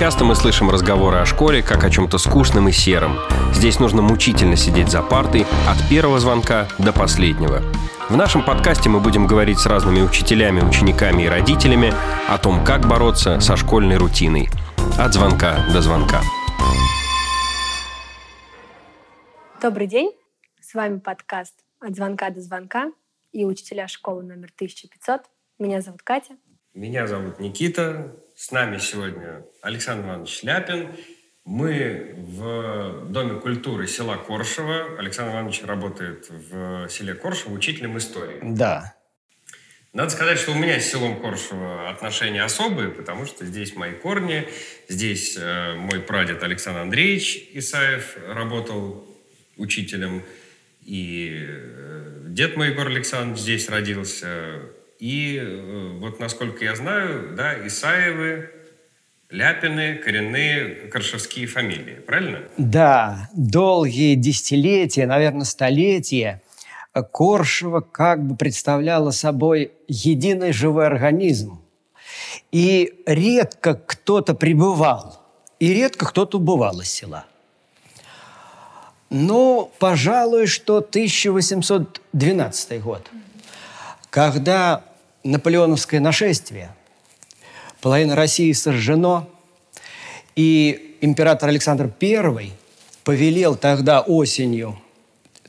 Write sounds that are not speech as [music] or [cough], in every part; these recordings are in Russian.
Часто мы слышим разговоры о школе как о чем-то скучном и сером. Здесь нужно мучительно сидеть за партой от первого звонка до последнего. В нашем подкасте мы будем говорить с разными учителями, учениками и родителями о том, как бороться со школьной рутиной. От звонка до звонка. Добрый день. С вами подкаст «От звонка до звонка» и учителя школы номер 1500. Меня зовут Катя. Меня зовут Никита. С нами сегодня Александр Иванович Ляпин. Мы в Доме культуры села Коршево. Александр Иванович работает в селе Коршево учителем истории. Да. Надо сказать, что у меня с селом Коршево отношения особые, потому что здесь мои корни, здесь э, мой прадед Александр Андреевич Исаев работал учителем, и э, дед мой Егор Александрович здесь родился, и э, вот, насколько я знаю, да, Исаевы, Ляпины, коренные коршевские фамилии, правильно? Да, долгие десятилетия, наверное, столетия Коршева как бы представляла собой единый живой организм. И редко кто-то пребывал, и редко кто-то убывал из села. Но, пожалуй, что 1812 год, когда наполеоновское нашествие, половина России сожжено, и император Александр I повелел тогда осенью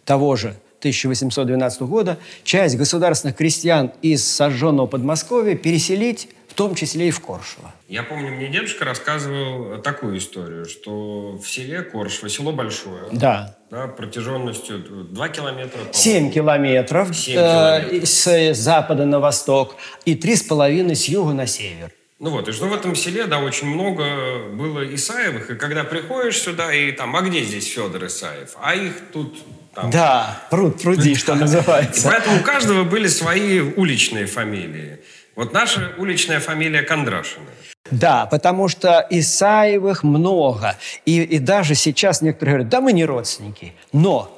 того же 1812 года часть государственных крестьян из сожженного Подмосковья переселить в том числе и в Коршево. Я помню, мне дедушка рассказывал такую историю, что в селе Коршево, село большое, да. Да, протяженностью 2 километра. 7 километров, 7 километров. Э, с запада на восток и 3,5 с юга на север. Ну вот, и что в этом селе, да, очень много было Исаевых, и когда приходишь сюда, и там, а где здесь Федор Исаев? А их тут там... Да, пруд пруди, что [laughs] называется. И поэтому у каждого были свои уличные фамилии. Вот наша уличная фамилия Кондрашина. Да, потому что Исаевых много. И, и даже сейчас некоторые говорят, да мы не родственники. Но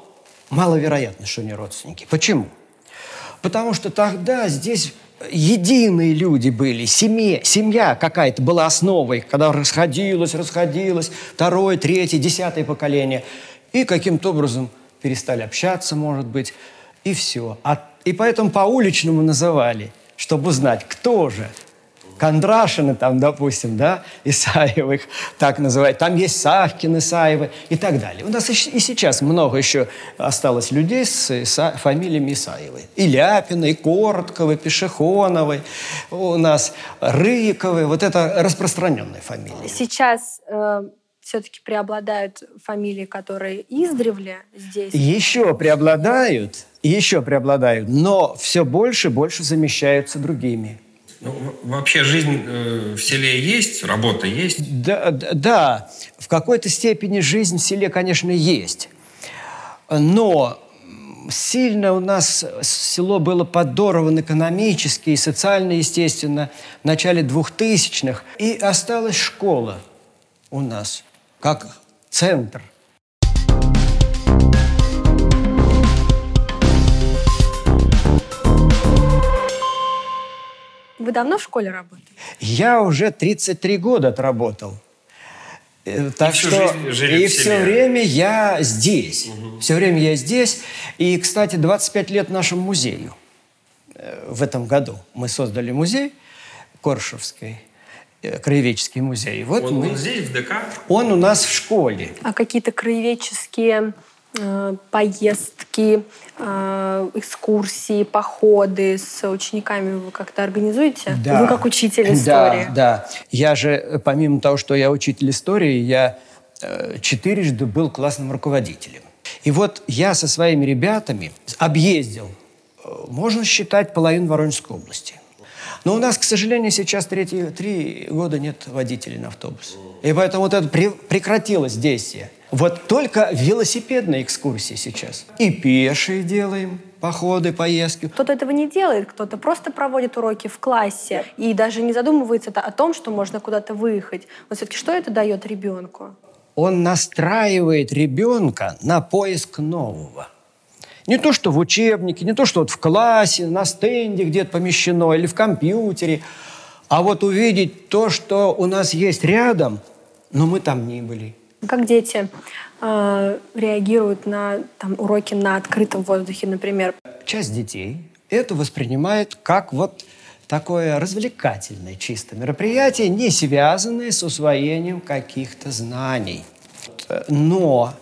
маловероятно, что не родственники. Почему? Потому что тогда здесь единые люди были, семья, семья какая-то была основой, когда расходилось, расходилось, второе, третье, десятое поколение. И каким-то образом перестали общаться, может быть, и все. А, и поэтому по-уличному называли – чтобы узнать, кто же. Кондрашины там, допустим, да, Исаевых, так называют. Там есть Савкин, Исаевы и так далее. У нас и сейчас много еще осталось людей с Иса фамилиями Исаевы. И Ляпины, и Коротковы, Пешехоновы, у нас Рыковы. Вот это распространенные фамилии. Сейчас э, все-таки преобладают фамилии, которые издревле здесь? Еще преобладают, еще преобладают, но все больше и больше замещаются другими. Ну, вообще жизнь э, в селе есть, работа есть? Да, да, в какой-то степени жизнь в селе, конечно, есть. Но сильно у нас село было подорвано экономически и социально, естественно, в начале 2000-х. И осталась школа у нас как центр. Вы давно в школе работаете? Я уже 33 года отработал. Э, так и что и все время я здесь. Угу. Все время я здесь. И, кстати, 25 лет нашему музею. Э, в этом году мы создали музей Коршевский краеведческий музей. Вот он, мы... он здесь, в ДК? Он у нас в школе. А какие-то краеведческие э, поездки, э, экскурсии, походы с учениками вы как-то организуете? Да. Вы как учитель истории. Да, да. Я же, помимо того, что я учитель истории, я э, четырежды был классным руководителем. И вот я со своими ребятами объездил, э, можно считать, половину Воронежской области. Но у нас, к сожалению, сейчас третьи, три года нет водителей на автобус. И поэтому вот это прекратилось действие. Вот только велосипедные экскурсии сейчас. И пешие делаем, походы, поездки. Кто-то этого не делает, кто-то просто проводит уроки в классе и даже не задумывается о том, что можно куда-то выехать. Вот все-таки что это дает ребенку? Он настраивает ребенка на поиск нового. Не то, что в учебнике, не то, что вот в классе, на стенде где-то помещено или в компьютере, а вот увидеть то, что у нас есть рядом, но мы там не были. Как дети э, реагируют на там, уроки на открытом воздухе, например? Часть детей это воспринимает как вот такое развлекательное чисто мероприятие, не связанное с усвоением каких-то знаний. Но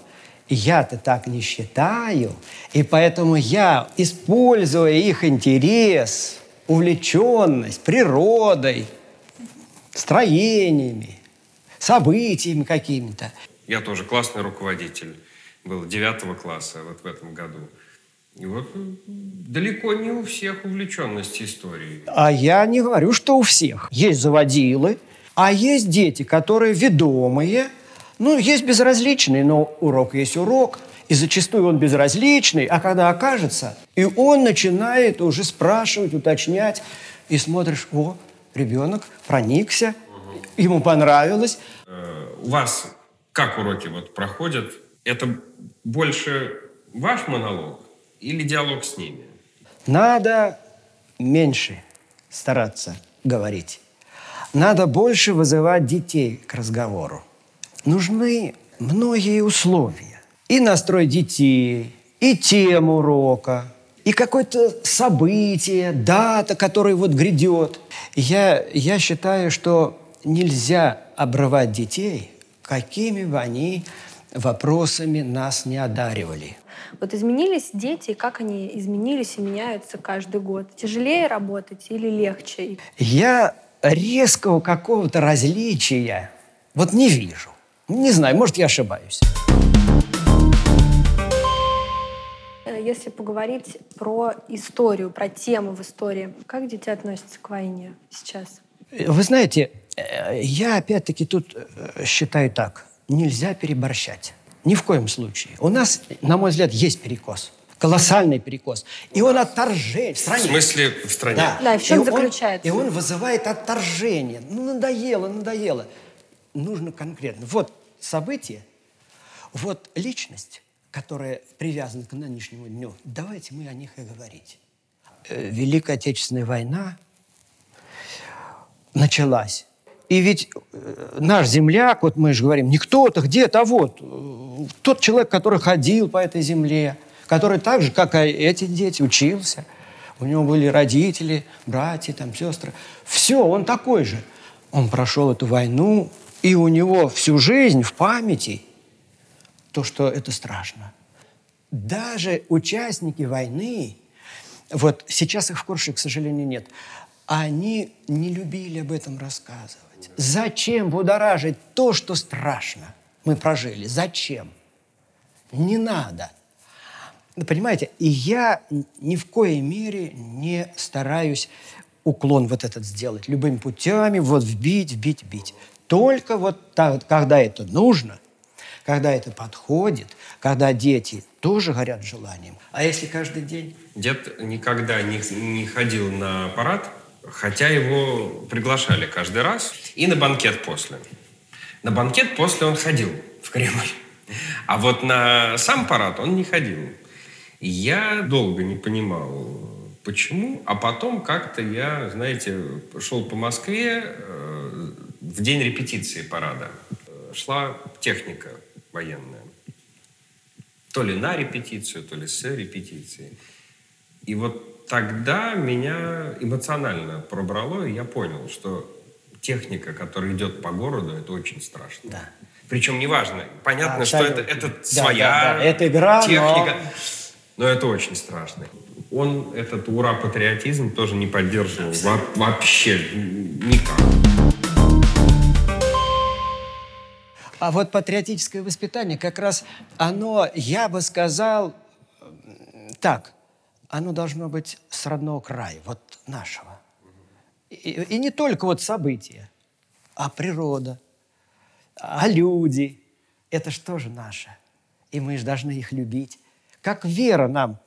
я-то так не считаю, и поэтому я, используя их интерес, увлеченность природой, строениями, событиями какими-то. Я тоже классный руководитель был девятого класса вот в этом году. И вот далеко не у всех увлеченность историей. А я не говорю, что у всех. Есть заводилы, а есть дети, которые ведомые, ну, есть безразличные, но урок есть урок, и зачастую он безразличный, а когда окажется, и он начинает уже спрашивать, уточнять, и смотришь, о, ребенок проникся, ему понравилось. Э, у вас как уроки вот проходят? Это больше ваш монолог или диалог с ними? Надо меньше стараться говорить. Надо больше вызывать детей к разговору. Нужны многие условия. И настрой детей, и тему урока, и какое-то событие, дата, которая вот грядет. Я, я считаю, что нельзя обрывать детей, какими бы они вопросами нас не одаривали. Вот изменились дети, как они изменились и меняются каждый год? Тяжелее работать или легче? Я резкого какого-то различия вот не вижу. Не знаю, может, я ошибаюсь. Э, если поговорить про историю, про тему в истории, как дети относятся к войне сейчас? Вы знаете, э, я опять-таки тут э, считаю так. Нельзя переборщать. Ни в коем случае. У нас, на мой взгляд, есть перекос. Колоссальный перекос. И он отторжение в стране. В смысле в стране? Да. Да, и в чем он- заключается? и он вызывает отторжение. Ну, надоело, надоело. Нужно конкретно. Вот событие, вот личность, которая привязана к нынешнему дню. Давайте мы о них и говорить. Э, Великая Отечественная война началась. И ведь э, наш земляк, вот мы же говорим, не кто-то где-то, а вот э, тот человек, который ходил по этой земле, который так же, как и эти дети, учился. У него были родители, братья, там, сестры. Все, он такой же. Он прошел эту войну, и у него всю жизнь в памяти то, что это страшно. Даже участники войны, вот сейчас их в Корше, к сожалению, нет, они не любили об этом рассказывать. Зачем будоражить то, что страшно? Мы прожили. Зачем? Не надо. Понимаете, и я ни в коей мере не стараюсь уклон вот этот сделать. Любыми путями вот вбить, вбить, вбить. Только вот так, когда это нужно, когда это подходит, когда дети тоже горят желанием. А если каждый день? Дед никогда не, не ходил на парад, хотя его приглашали каждый раз, и на банкет после. На банкет после он ходил в Кремль. А вот на сам парад он не ходил. Я долго не понимал, почему. А потом как-то я, знаете, шел по Москве э, в день репетиции парада. Э, Шла техника военная. То ли на репетицию, то ли с репетиции. И вот тогда меня эмоционально пробрало, и я понял, что техника, которая идет по городу, это очень страшно. Да. Причем неважно, понятно, что это, Абсолютно. это Да, своя да, да. Это игра, но- техника, но... это очень страшно. Он этот ура-патриотизм тоже не поддерживал во- вообще никак. А вот патриотическое воспитание как раз оно, я бы сказал, так, оно должно быть с родного края, вот нашего. И, и не только вот события, а природа, а люди. Это же наше? И мы же должны их любить. Как вера нам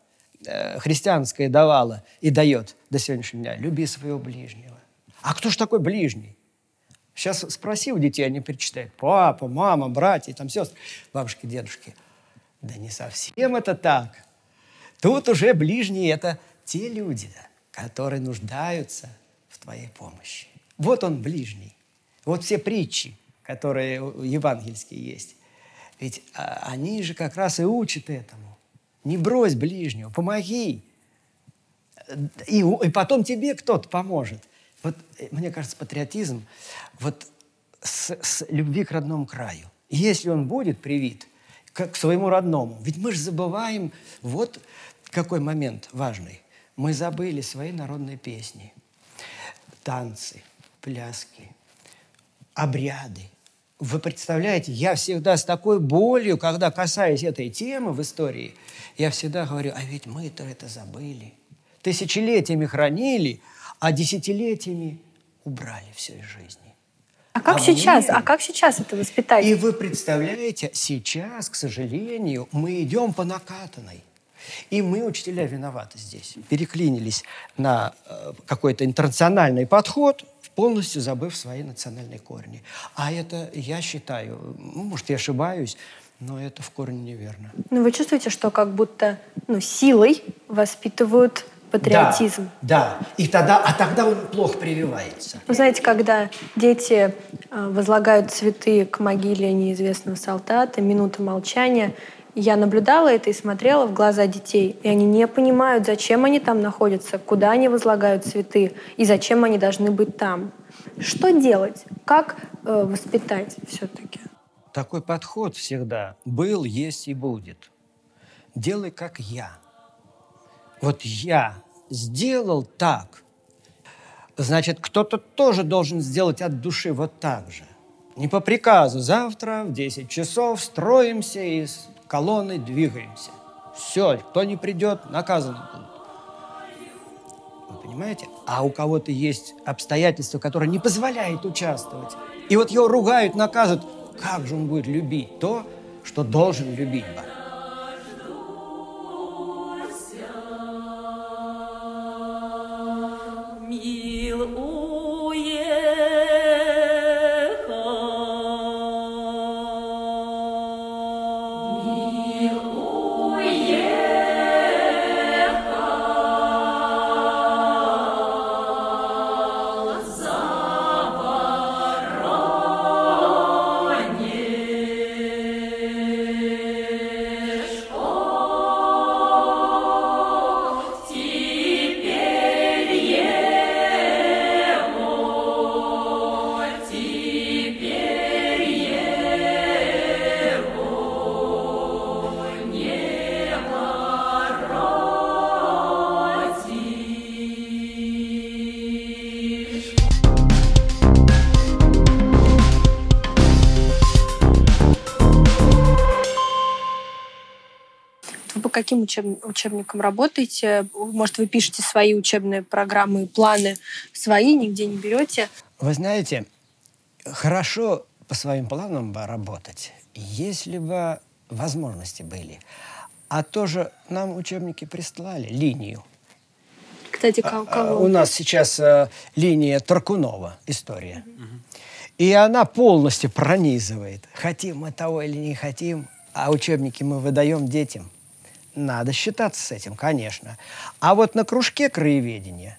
э, христианская давала и дает до сегодняшнего дня. Люби своего ближнего. А кто же такой ближний? Сейчас спроси у детей, они перечитают. Папа, мама, братья, там сестры, бабушки, дедушки. Да не совсем это так. Тут уже ближние – это те люди, которые нуждаются в твоей помощи. Вот он ближний. Вот все притчи которые евангельские есть. Ведь а, они же как раз и учат этому. Не брось ближнего, помоги. И, и потом тебе кто-то поможет. Вот, э, мне кажется, патриотизм вот с, с любви к родному краю. Если он будет привит к, к своему родному. Ведь мы же забываем, вот какой момент важный. Мы забыли свои народные песни, танцы, пляски, обряды. Вы представляете, я всегда с такой болью, когда касаюсь этой темы в истории, я всегда говорю, а ведь мы-то это забыли. Тысячелетиями хранили, а десятилетиями убрали все из жизни. А как а сейчас? Мы... А как сейчас это воспитать? И вы представляете, сейчас, к сожалению, мы идем по накатанной. И мы, учителя, виноваты здесь. Переклинились на э, какой-то интернациональный подход, полностью забыв свои национальные корни. А это, я считаю, ну, может, я ошибаюсь, но это в корне неверно. Ну, вы чувствуете, что как будто ну, силой воспитывают патриотизм. Да, да. И тогда, а тогда он плохо прививается. Вы знаете, когда дети э, возлагают цветы к могиле неизвестного солдата, минута молчания, я наблюдала это и смотрела в глаза детей, и они не понимают, зачем они там находятся, куда они возлагают цветы и зачем они должны быть там. Что делать? Как э, воспитать все-таки? Такой подход всегда был, есть и будет. Делай как я. Вот я сделал так, значит, кто-то тоже должен сделать от души вот так же. Не по приказу. Завтра в 10 часов строимся и с колонной двигаемся. Все, кто не придет, наказан будут. Вы понимаете? А у кого-то есть обстоятельства, которые не позволяют участвовать. И вот его ругают, наказывают. Как же он будет любить то, что должен любить бы? Каким учеб... учебником работаете? Может, вы пишете свои учебные программы, планы свои, нигде не берете? Вы знаете, хорошо по своим планам бы работать, если бы возможности были. А тоже нам учебники прислали, линию. Кстати, а, а, кого? У нас сейчас э, линия Таркунова, история. Угу. И она полностью пронизывает. Хотим мы того или не хотим, а учебники мы выдаем детям. Надо считаться с этим, конечно. А вот на кружке краеведения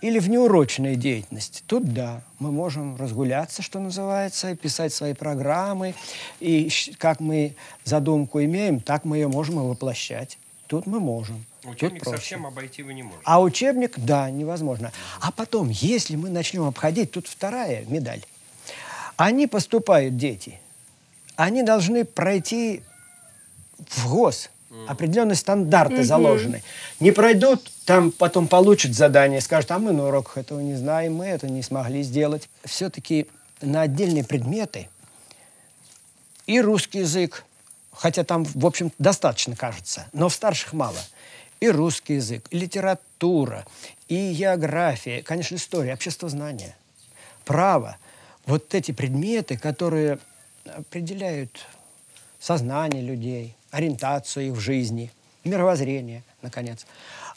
или в неурочной деятельности, тут да, мы можем разгуляться, что называется, писать свои программы. И как мы задумку имеем, так мы ее можем и воплощать. Тут мы можем. Учебник совсем обойти вы не можете. А учебник, да, невозможно. А потом, если мы начнем обходить, тут вторая медаль. Они поступают, дети, они должны пройти в ГОС, определенные стандарты mm-hmm. заложены. Не пройдут, там потом получат задание, скажут, а мы на уроках этого не знаем, мы это не смогли сделать. Все-таки на отдельные предметы и русский язык, хотя там, в общем, достаточно, кажется, но в старших мало. И русский язык, и литература, и география, конечно, история, общество знания, право. Вот эти предметы, которые определяют сознание людей – ориентацию их в жизни, мировоззрение, наконец,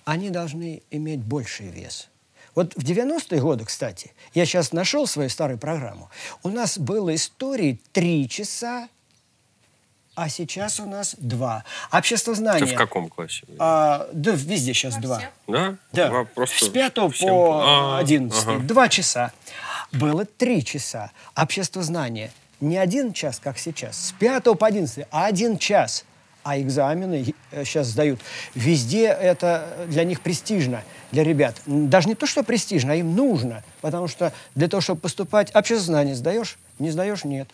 они должны иметь больший вес. Вот в 90-е годы, кстати, я сейчас нашел свою старую программу, у нас было истории три часа, а сейчас у нас два. Общество знания. Ты в каком классе? А, да, везде сейчас два. Да? Да. Два просто С пятого по а, одиннадцатый. Ага. Два часа. Было три часа. Общество знания. не один час, как сейчас, с 5 по 11, а один час. А экзамены сейчас сдают. Везде это для них престижно, для ребят. Даже не то, что престижно, а им нужно. Потому что для того, чтобы поступать, общественное знание сдаешь, не сдаешь, нет.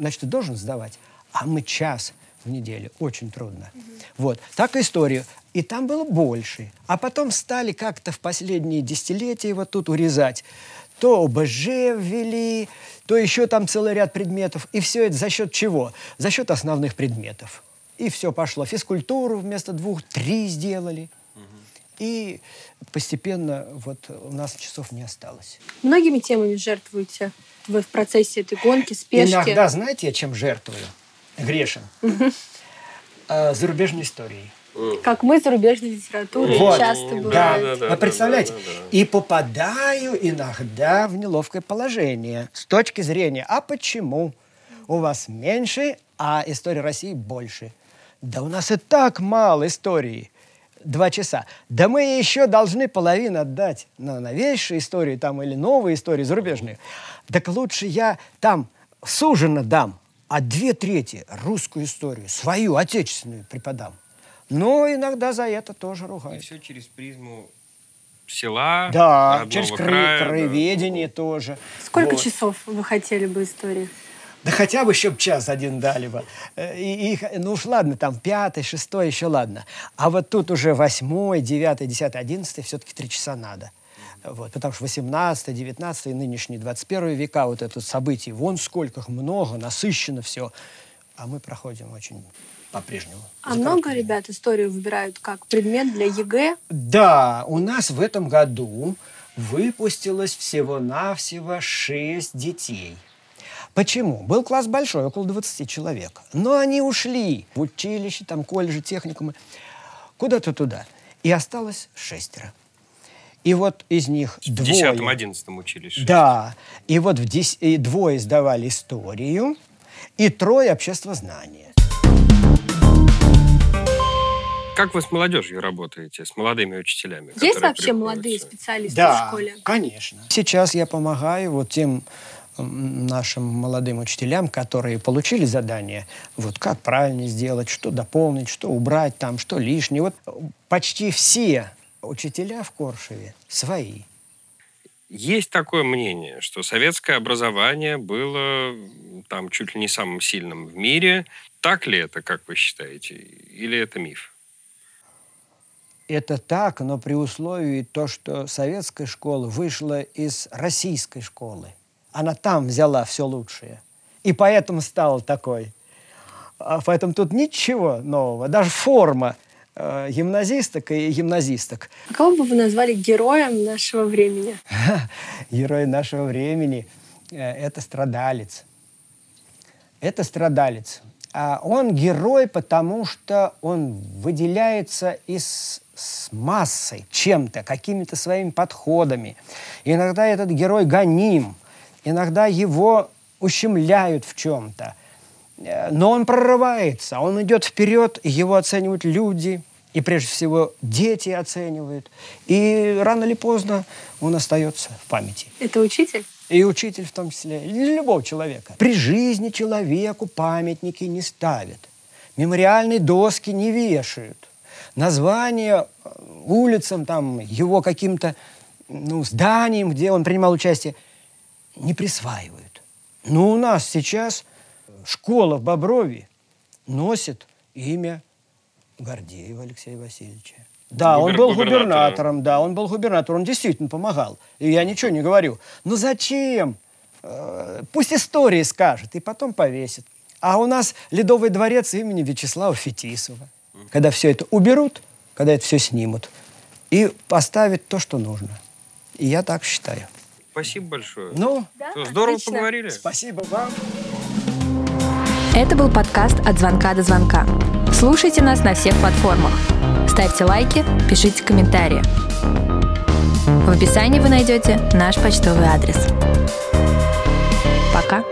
Значит, ты должен сдавать. А мы час в неделю. Очень трудно. Угу. Вот. Так историю. И там было больше. А потом стали как-то в последние десятилетия вот тут урезать. То ОБЖ ввели, то еще там целый ряд предметов. И все это за счет чего? За счет основных предметов. И все пошло. Физкультуру вместо двух три сделали. И постепенно вот у нас часов не осталось. Многими темами жертвуете вы в процессе этой гонки, спешки? Иногда, знаете, я чем жертвую? Грешен. А, зарубежной историей. Как мы зарубежной литературой вот. часто бывает. Да, да, да, Вы представляете? Да, да, да. И попадаю иногда в неловкое положение с точки зрения, а почему у вас меньше, а история России больше? Да у нас и так мало истории. Два часа. Да мы еще должны половину отдать на новейшие истории там или новые истории зарубежные. Так лучше я там суженно дам, а две трети русскую историю, свою, отечественную преподам. Но иногда за это тоже ругают. И все через призму села, Да, через края, краеведение да. тоже. Сколько вот. часов вы хотели бы истории? Да хотя бы еще час один дали бы. Э, и, и, ну уж ладно, там пятый, шестой, еще ладно. А вот тут уже восьмой, девятый, десятый, одиннадцатый, все-таки три часа надо. Вот, потому что 18, 19 и нынешний 21 века, вот это событий, вон сколько их много, насыщенно все. А мы проходим очень по-прежнему. А много ребят историю выбирают как предмет для ЕГЭ? Да, у нас в этом году выпустилось всего-навсего 6 детей. Почему? Был класс большой, около 20 человек. Но они ушли в училище, там, колледжи, техникумы, куда-то туда. И осталось шестеро. И вот из них в двое... В 10-11 учились. Да. И вот в дес... и двое сдавали историю, и трое обществознания. Как вы с молодежью работаете, с молодыми учителями? Есть вообще молодые специалисты да, в школе? конечно. Сейчас я помогаю вот тем нашим молодым учителям, которые получили задание, вот как правильно сделать, что дополнить, что убрать там, что лишнее. Вот почти все учителя в Коршеве свои. Есть такое мнение, что советское образование было там чуть ли не самым сильным в мире. Так ли это, как вы считаете? Или это миф? Это так, но при условии то, что советская школа вышла из российской школы. Она там взяла все лучшее. И поэтому стала такой. А поэтому тут ничего нового. Даже форма – э, гимназисток и гимназисток. А кого бы вы назвали героем нашего времени? [laughs] Герой нашего времени э, – это страдалец. Это страдалец. А он герой, потому что он выделяется из с массой, чем-то, какими-то своими подходами. иногда этот герой гоним, иногда его ущемляют в чем-то – Э, но он прорывается, он идет вперед, его оценивают люди, и прежде всего дети оценивают. И рано или поздно он остается в памяти. Это учитель? И учитель в том числе, для любого человека. При жизни человеку памятники не ставят, мемориальные доски не вешают, названия э, улицам, там, его каким-то ну, зданиям, где он принимал участие, не присваивают. Но у нас сейчас школа в Боброве носит имя Гордеева Алексея Васильевича. Да, Губер, он был губернатором, да, он был губернатором, он действительно помогал. И я ничего не говорю. Но зачем? Э, пусть истории скажет, и потом повесит. А у нас Ледовый дворец имени Вячеслава Фетисова. Когда все это уберут, когда это все снимут, и поставят то, что нужно. И я так считаю. Спасибо большое. Ну, да? здорово Отлично. поговорили. Спасибо вам. Это был подкаст «От звонка до звонка». Слушайте нас на всех платформах. Ставьте лайки, пишите комментарии. В описании вы найдете наш почтовый адрес. Пока.